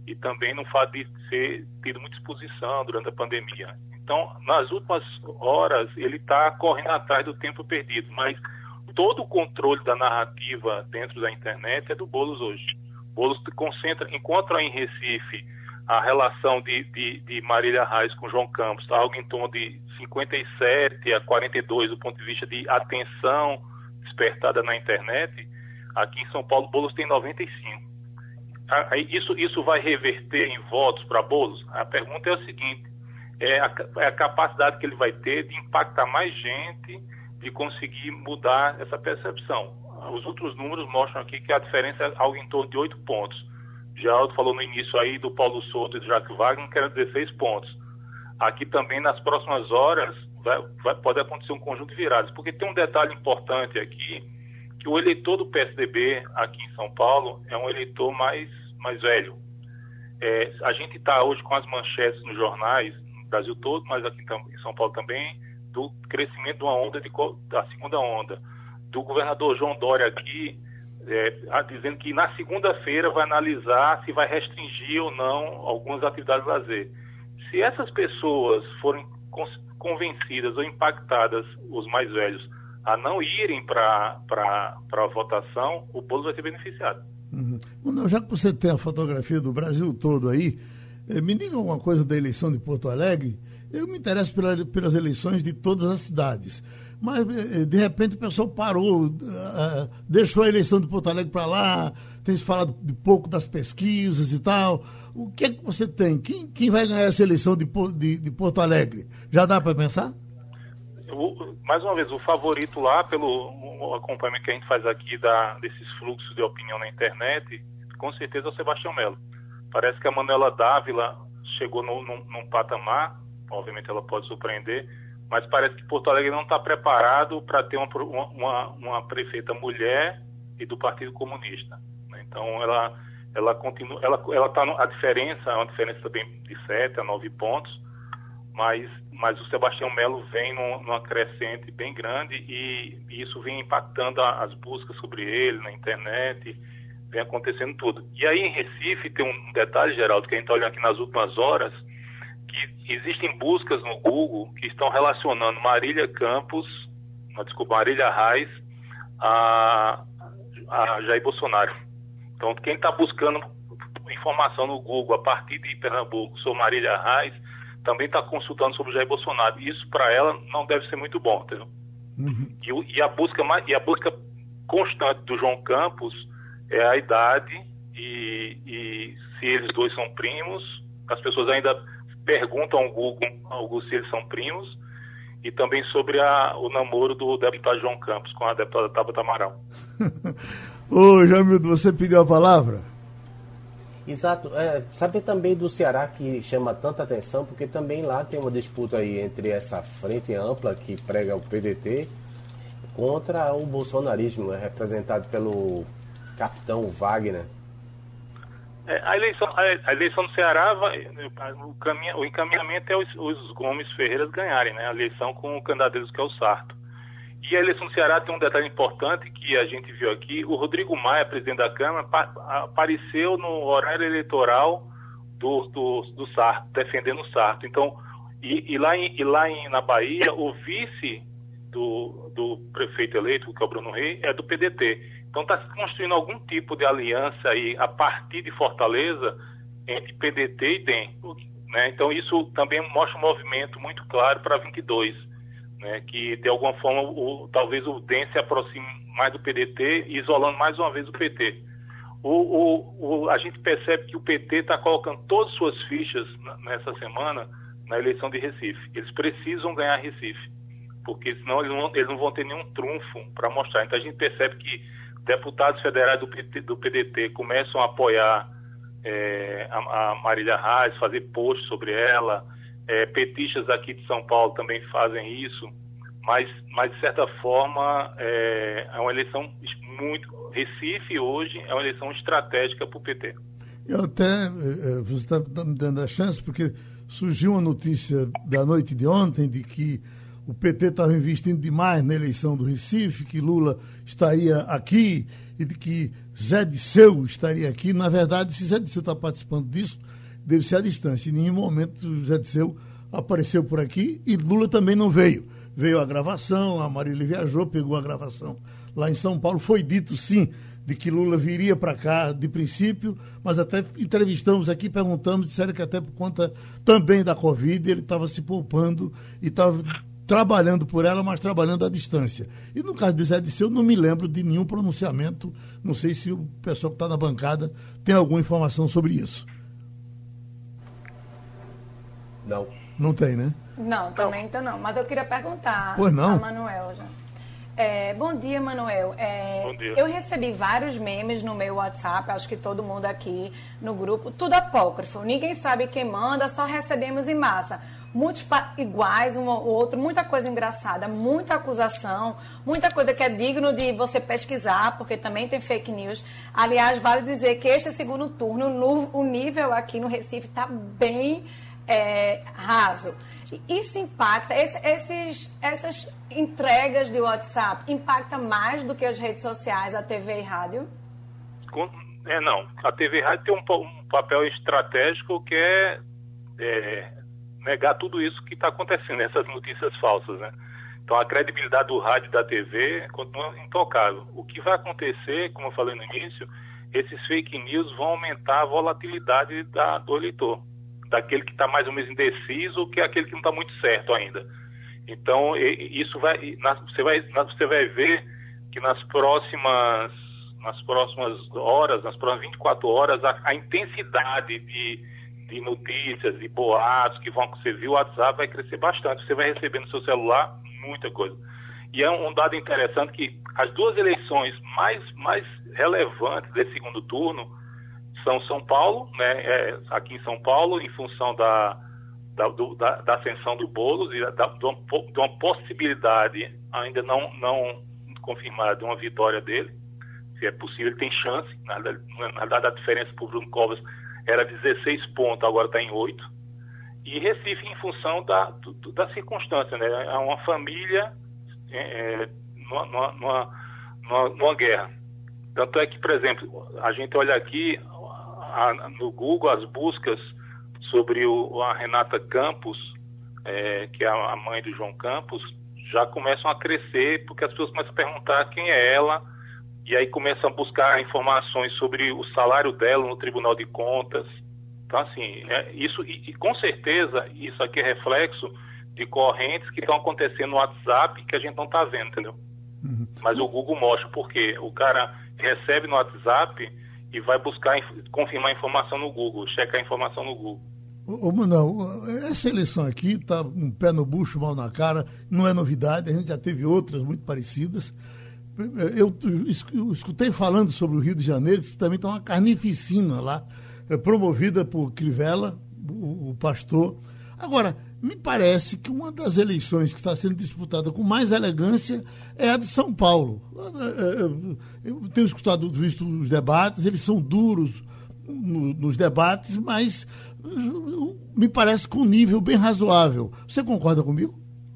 e também no fato de ser tido muita exposição durante a pandemia. Então, nas últimas horas, ele está correndo atrás do tempo perdido, mas todo o controle da narrativa dentro da internet é do Boulos hoje. Boulos concentra, enquanto em Recife a relação de, de, de Marília Reis com João Campos está algo em torno de 57 a 42 do ponto de vista de atenção despertada na internet, aqui em São Paulo Boulos tem 95. Isso, isso vai reverter em votos para Boulos? A pergunta é a seguinte, é a, é a capacidade que ele vai ter de impactar mais gente de conseguir mudar essa percepção. Os outros números mostram aqui que a diferença é algo em torno de 8 pontos. Geraldo falou no início aí do Paulo Souto e do Jacques Wagner, que era 16 pontos. Aqui também, nas próximas horas, vai, vai, pode acontecer um conjunto de viradas, porque tem um detalhe importante aqui, que o eleitor do PSDB aqui em São Paulo é um eleitor mais, mais velho. É, a gente está hoje com as manchetes nos jornais, no Brasil todo, mas aqui em São Paulo também, do crescimento de uma onda de, da segunda onda, do governador João Dória aqui, é, dizendo que na segunda-feira vai analisar se vai restringir ou não algumas atividades de lazer. Se essas pessoas forem convencidas ou impactadas, os mais velhos, a não irem para a votação, o Boulos vai ser beneficiado. Uhum. já que você tem a fotografia do Brasil todo aí, eh, me diga alguma coisa da eleição de Porto Alegre. Eu me interesso pela, pelas eleições de todas as cidades. Mas, eh, de repente, o pessoal parou, uh, deixou a eleição de Porto Alegre para lá, tem se falado de pouco das pesquisas e tal. O que é que você tem? Quem, quem vai ganhar essa eleição de, de, de Porto Alegre? Já dá para pensar? Mais uma vez, o favorito lá, pelo acompanhamento que a gente faz aqui da, desses fluxos de opinião na internet, com certeza é o Sebastião Melo. Parece que a Manuela Dávila chegou no, num patamar, obviamente ela pode surpreender, mas parece que Porto Alegre não está preparado para ter uma, uma, uma, prefeita mulher e do Partido Comunista. Né? Então ela ela continua, ela ela tá a diferença é uma diferença também de 7 a 9 pontos, mas mas o Sebastião Melo vem num, numa crescente bem grande e, e isso vem impactando a, as buscas sobre ele na internet, vem acontecendo tudo. E aí em Recife tem um detalhe, Geraldo, que a gente está olhando aqui nas últimas horas, que existem buscas no Google que estão relacionando Marília Campos, desculpa, Marília Reis a, a Jair Bolsonaro. Então, quem está buscando informação no Google a partir de Pernambuco sobre Marília Reis, também está consultando sobre Jair Bolsonaro. Isso, para ela, não deve ser muito bom, entendeu? Uhum. E, e, a busca, e a busca constante do João Campos é a idade e, e se eles dois são primos, as pessoas ainda perguntam ao Google, ao Google se eles são primos, e também sobre a, o namoro do deputado João Campos com a deputada Tabata Amaral. Ô, Jamildo, você pediu a palavra? Exato. É, saber também do Ceará que chama tanta atenção, porque também lá tem uma disputa aí entre essa frente ampla que prega o PDT contra o bolsonarismo, né, representado pelo capitão Wagner. É, a, eleição, a, eleição do Ceará, vai, o, o encaminhamento é os, os Gomes Ferreiras ganharem, né? A eleição com o candidato que é o Sarto. E a eleição do Ceará tem um detalhe importante que a gente viu aqui. O Rodrigo Maia, presidente da Câmara, apareceu no horário eleitoral do, do, do Sarto, defendendo o Sarto. Então, e, e lá, em, e lá em, na Bahia, o vice do, do prefeito eleito, que é o Bruno Rei, é do PDT. Então está se construindo algum tipo de aliança aí a partir de Fortaleza entre PDT e DEM. Né? Então isso também mostra um movimento muito claro para 22, né? que de alguma forma o, talvez o DEM se aproxime mais do PDT, isolando mais uma vez o PT. O, o, o, a gente percebe que o PT está colocando todas as suas fichas nessa semana na eleição de Recife. Eles precisam ganhar Recife, porque senão eles não, eles não vão ter nenhum trunfo para mostrar. Então a gente percebe que deputados federais do, PT, do PDT começam a apoiar é, a, a, Marília Reis, fazer posts sobre ela, é, petistas aqui de São Paulo também fazem isso, mas, mas de certa forma é, é uma eleição muito. Recife hoje é uma eleição estratégica para o PT. Eu até, é, é, você está tá me dando a chance, porque surgiu uma notícia da noite de ontem de que o PT estava investindo demais na eleição do Recife, que Lula estaria aqui e de que Zé Disseu estaria aqui. Na verdade, se Zé Disseu está participando disso, deve ser à distância. Em nenhum momento Zé Disseu apareceu por aqui e Lula também não veio. Veio a gravação, a Marília viajou, pegou a gravação lá em São Paulo. Foi dito, sim, de que Lula viria para cá de princípio, mas até entrevistamos aqui, perguntamos, disseram que até por conta também da Covid, ele estava se poupando e estava trabalhando por ela, mas trabalhando à distância. E no caso de Zé Disseu, eu não me lembro de nenhum pronunciamento. Não sei se o pessoal que está na bancada tem alguma informação sobre isso. Não. Não tem, né? Não, também então não. Mas eu queria perguntar pois não? a Manuel já. É, bom dia, Manuel. É, bom dia. Eu recebi vários memes no meu WhatsApp, acho que todo mundo aqui no grupo, tudo apócrifo. Ninguém sabe quem manda, só recebemos em massa muitos iguais um ao outro, muita coisa engraçada, muita acusação, muita coisa que é digno de você pesquisar, porque também tem fake news. Aliás, vale dizer que este segundo turno, no, o nível aqui no Recife está bem é, raso. Isso impacta, esse, esses, essas entregas de WhatsApp impacta mais do que as redes sociais, a TV e rádio? É, não. A TV e rádio tem um, um papel estratégico que é, é, negar tudo isso que está acontecendo, essas notícias falsas, né? Então a credibilidade do rádio e da TV continua intocável. O que vai acontecer, como eu falei no início, esses fake news vão aumentar a volatilidade da, do eleitor daquele que está mais ou menos indeciso que aquele que não está muito certo ainda. Então, isso vai, você vai, você vai ver que nas próximas, nas próximas horas, nas próximas 24 horas, a, a intensidade de, de notícias e boatos que vão viu o WhatsApp vai crescer bastante. Você vai receber no seu celular muita coisa. E é um dado interessante que as duas eleições mais, mais relevantes desse segundo turno são São Paulo, né, é, aqui em São Paulo, em função da, da, do, da, da ascensão do Boulos e da, de, uma, de uma possibilidade ainda não, não confirmada de uma vitória dele, se é possível, ele tem chance, na, verdade a diferença para o Bruno Covas era 16 pontos, agora está em 8, e Recife em função da, do, da circunstância, né, é uma família é, é numa, numa, numa, numa guerra. Tanto é que, por exemplo, a gente olha aqui, a, no Google as buscas sobre o, a Renata Campos, é, que é a mãe do João Campos, já começam a crescer, porque as pessoas começam a perguntar quem é ela, e aí começam a buscar informações sobre o salário dela no Tribunal de Contas. Então, assim, é, isso, e, e, com certeza, isso aqui é reflexo de correntes que estão acontecendo no WhatsApp que a gente não está vendo, entendeu? Uhum. Mas o Google mostra, porque o cara recebe no WhatsApp e vai buscar confirmar a informação no Google, checar a informação no Google. Ô, Manuel, essa eleição aqui está um pé no bucho, mal na cara, não é novidade, a gente já teve outras muito parecidas. Eu, escutei falando sobre o Rio de Janeiro, que também está uma carnificina lá, é, promovida por Crivella, o pastor. Agora, me parece que uma das eleições que está sendo disputada com mais elegância é a de São Paulo. Eu tenho escutado, visto os debates, eles são duros nos debates, mas me parece com um nível bem razoável. Você concorda comigo?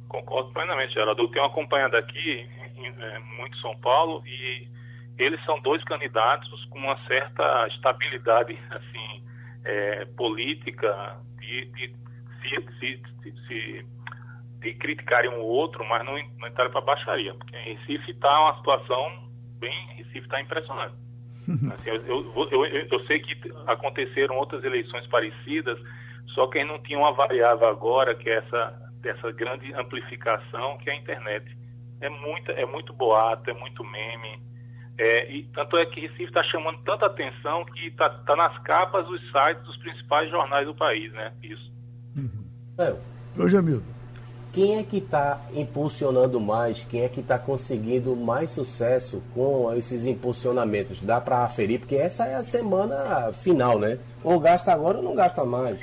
Concordo plenamente, Geraldo. Eu tenho acompanhado aqui é, muito São Paulo e eles são dois candidatos com uma certa estabilidade assim é, política de, de se, se, se, de criticarem um outro, mas não, não entrarem para baixaria. Porque em Recife está uma situação bem. Recife está impressionante. assim, eu, eu, eu, eu, sei que aconteceram outras eleições parecidas, só que não tinha uma variável agora, que é essa, essa grande amplificação que é a internet. É, muita, é muito boato, é muito meme. É, e tanto é que Recife está chamando tanta atenção que está tá nas capas dos sites dos principais jornais do país, né? Isso. Uhum. É. Ô, Jamildo. Quem é que está impulsionando mais? Quem é que está conseguindo mais sucesso com esses impulsionamentos? Dá para aferir, porque essa é a semana final, né? Ou gasta agora ou não gasta mais.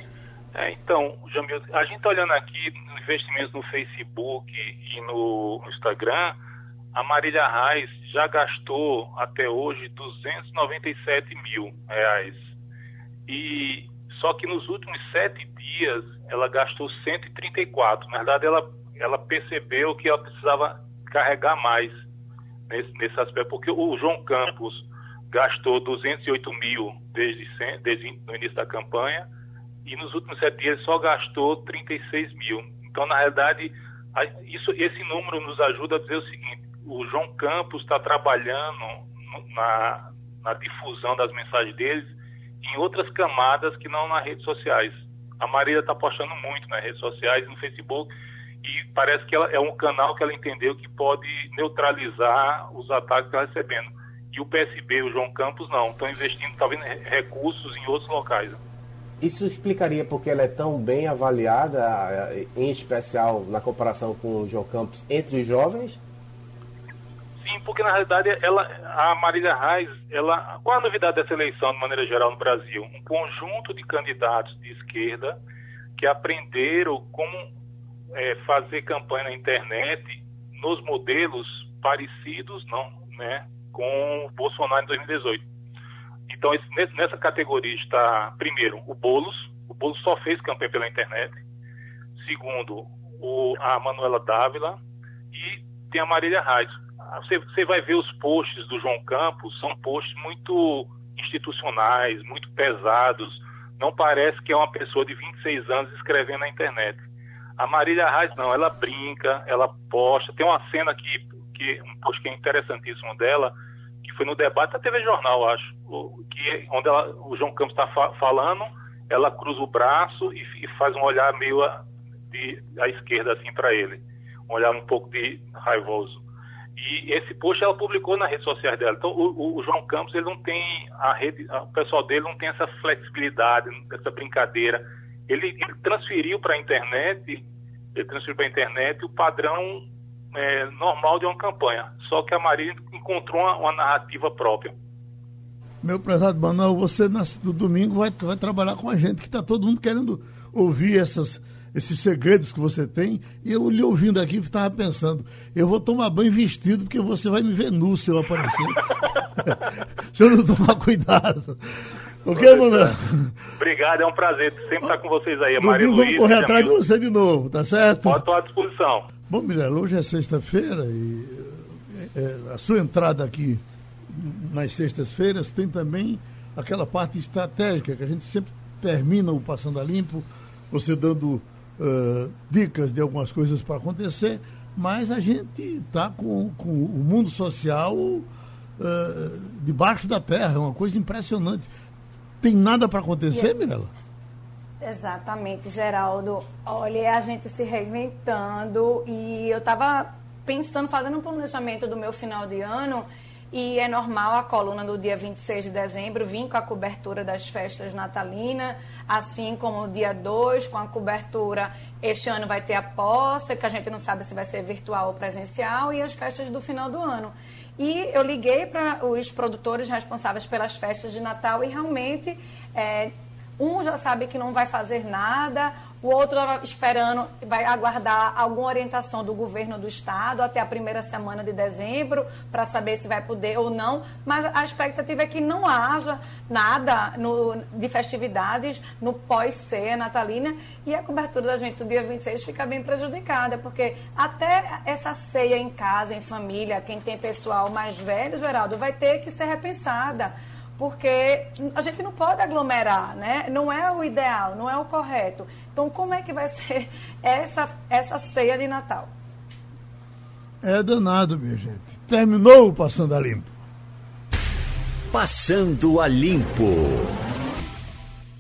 É, então, Jamil, a gente está olhando aqui investimentos no Facebook e no Instagram, a Marília Reis já gastou até hoje 297 mil reais. E só que nos últimos sete dias ela gastou 134. Na verdade, ela, ela percebeu que ela precisava carregar mais nesse, nesse aspecto, porque o João Campos gastou 208 mil desde, desde o início da campanha e nos últimos sete dias só gastou 36 mil. Então, na realidade, isso, esse número nos ajuda a dizer o seguinte: o João Campos está trabalhando na, na difusão das mensagens deles em outras camadas que não nas redes sociais. A Maria está postando muito nas redes sociais, no Facebook, e parece que ela é um canal que ela entendeu que pode neutralizar os ataques que está recebendo. E o PSB, o João Campos, não. Estão investindo, talvez, recursos em outros locais. Isso explicaria porque ela é tão bem avaliada, em especial na comparação com o João Campos, entre os jovens? Sim, porque na realidade ela, a Marília Reis, ela, qual a novidade dessa eleição de maneira geral no Brasil? Um conjunto de candidatos de esquerda que aprenderam como é, fazer campanha na internet nos modelos parecidos, não, né, com o Bolsonaro em 2018. Então esse, nessa categoria está primeiro o Bolos, o Bolos só fez campanha pela internet. segundo o, a Manuela Dávila e tem a Marília Reis. Você, vai ver os posts do João Campos, são posts muito institucionais, muito pesados. Não parece que é uma pessoa de 26 anos escrevendo na internet. A Marília Reis não, ela brinca, ela posta. Tem uma cena que, que um post que é interessantíssimo dela, que foi no debate da TV Jornal, acho, que onde ela, o João Campos está fa falando, ela cruza o braço e, e faz um olhar meio a, de, à esquerda assim para ele, um olhar um pouco de raivoso. E esse post ela publicou nas redes sociais dela. Então o, o João Campos ele não tem a rede, o pessoal dele não tem essa flexibilidade, essa brincadeira. Ele, ele transferiu para a internet, ele transferiu para a internet o padrão é, normal de uma campanha. Só que a Maria encontrou uma, uma narrativa própria. Meu prezado Manuel, você no domingo vai, vai trabalhar com a gente, que está todo mundo querendo ouvir essas, esses segredos que você tem. E eu lhe ouvindo aqui, estava pensando, eu vou tomar banho vestido, porque você vai me ver nu se eu aparecer. se eu não tomar cuidado. Ok, Manuel? Obrigado, é um prazer sempre estar com vocês aí. Maria Luiz, vamos correr atrás de você de novo, tá certo? Estar à disposição. Bom, Mirella, hoje é sexta-feira e é, a sua entrada aqui nas sextas-feiras tem também aquela parte estratégica que a gente sempre termina o Passando a Limpo, você dando uh, dicas de algumas coisas para acontecer, mas a gente está com, com o mundo social uh, debaixo da terra, é uma coisa impressionante. Tem nada para acontecer, Mirella? Exatamente, Geraldo. Olha, é a gente se reinventando e eu estava pensando, fazendo um planejamento do meu final de ano e é normal a coluna do dia 26 de dezembro vir com a cobertura das festas natalinas, assim como o dia 2 com a cobertura. Este ano vai ter a posse, que a gente não sabe se vai ser virtual ou presencial, e as festas do final do ano. E eu liguei para os produtores responsáveis pelas festas de Natal e realmente é, um já sabe que não vai fazer nada, o outro esperando, vai aguardar alguma orientação do governo do estado até a primeira semana de dezembro para saber se vai poder ou não. Mas a expectativa é que não haja nada no, de festividades no pós-ceia natalina e a cobertura da gente do dia 26 fica bem prejudicada, porque até essa ceia em casa, em família, quem tem pessoal mais velho, Geraldo, vai ter que ser repensada porque a gente não pode aglomerar, né? Não é o ideal, não é o correto. Então, como é que vai ser essa, essa ceia de Natal? É danado, minha gente. Terminou o Passando a Limpo. Passando a Limpo.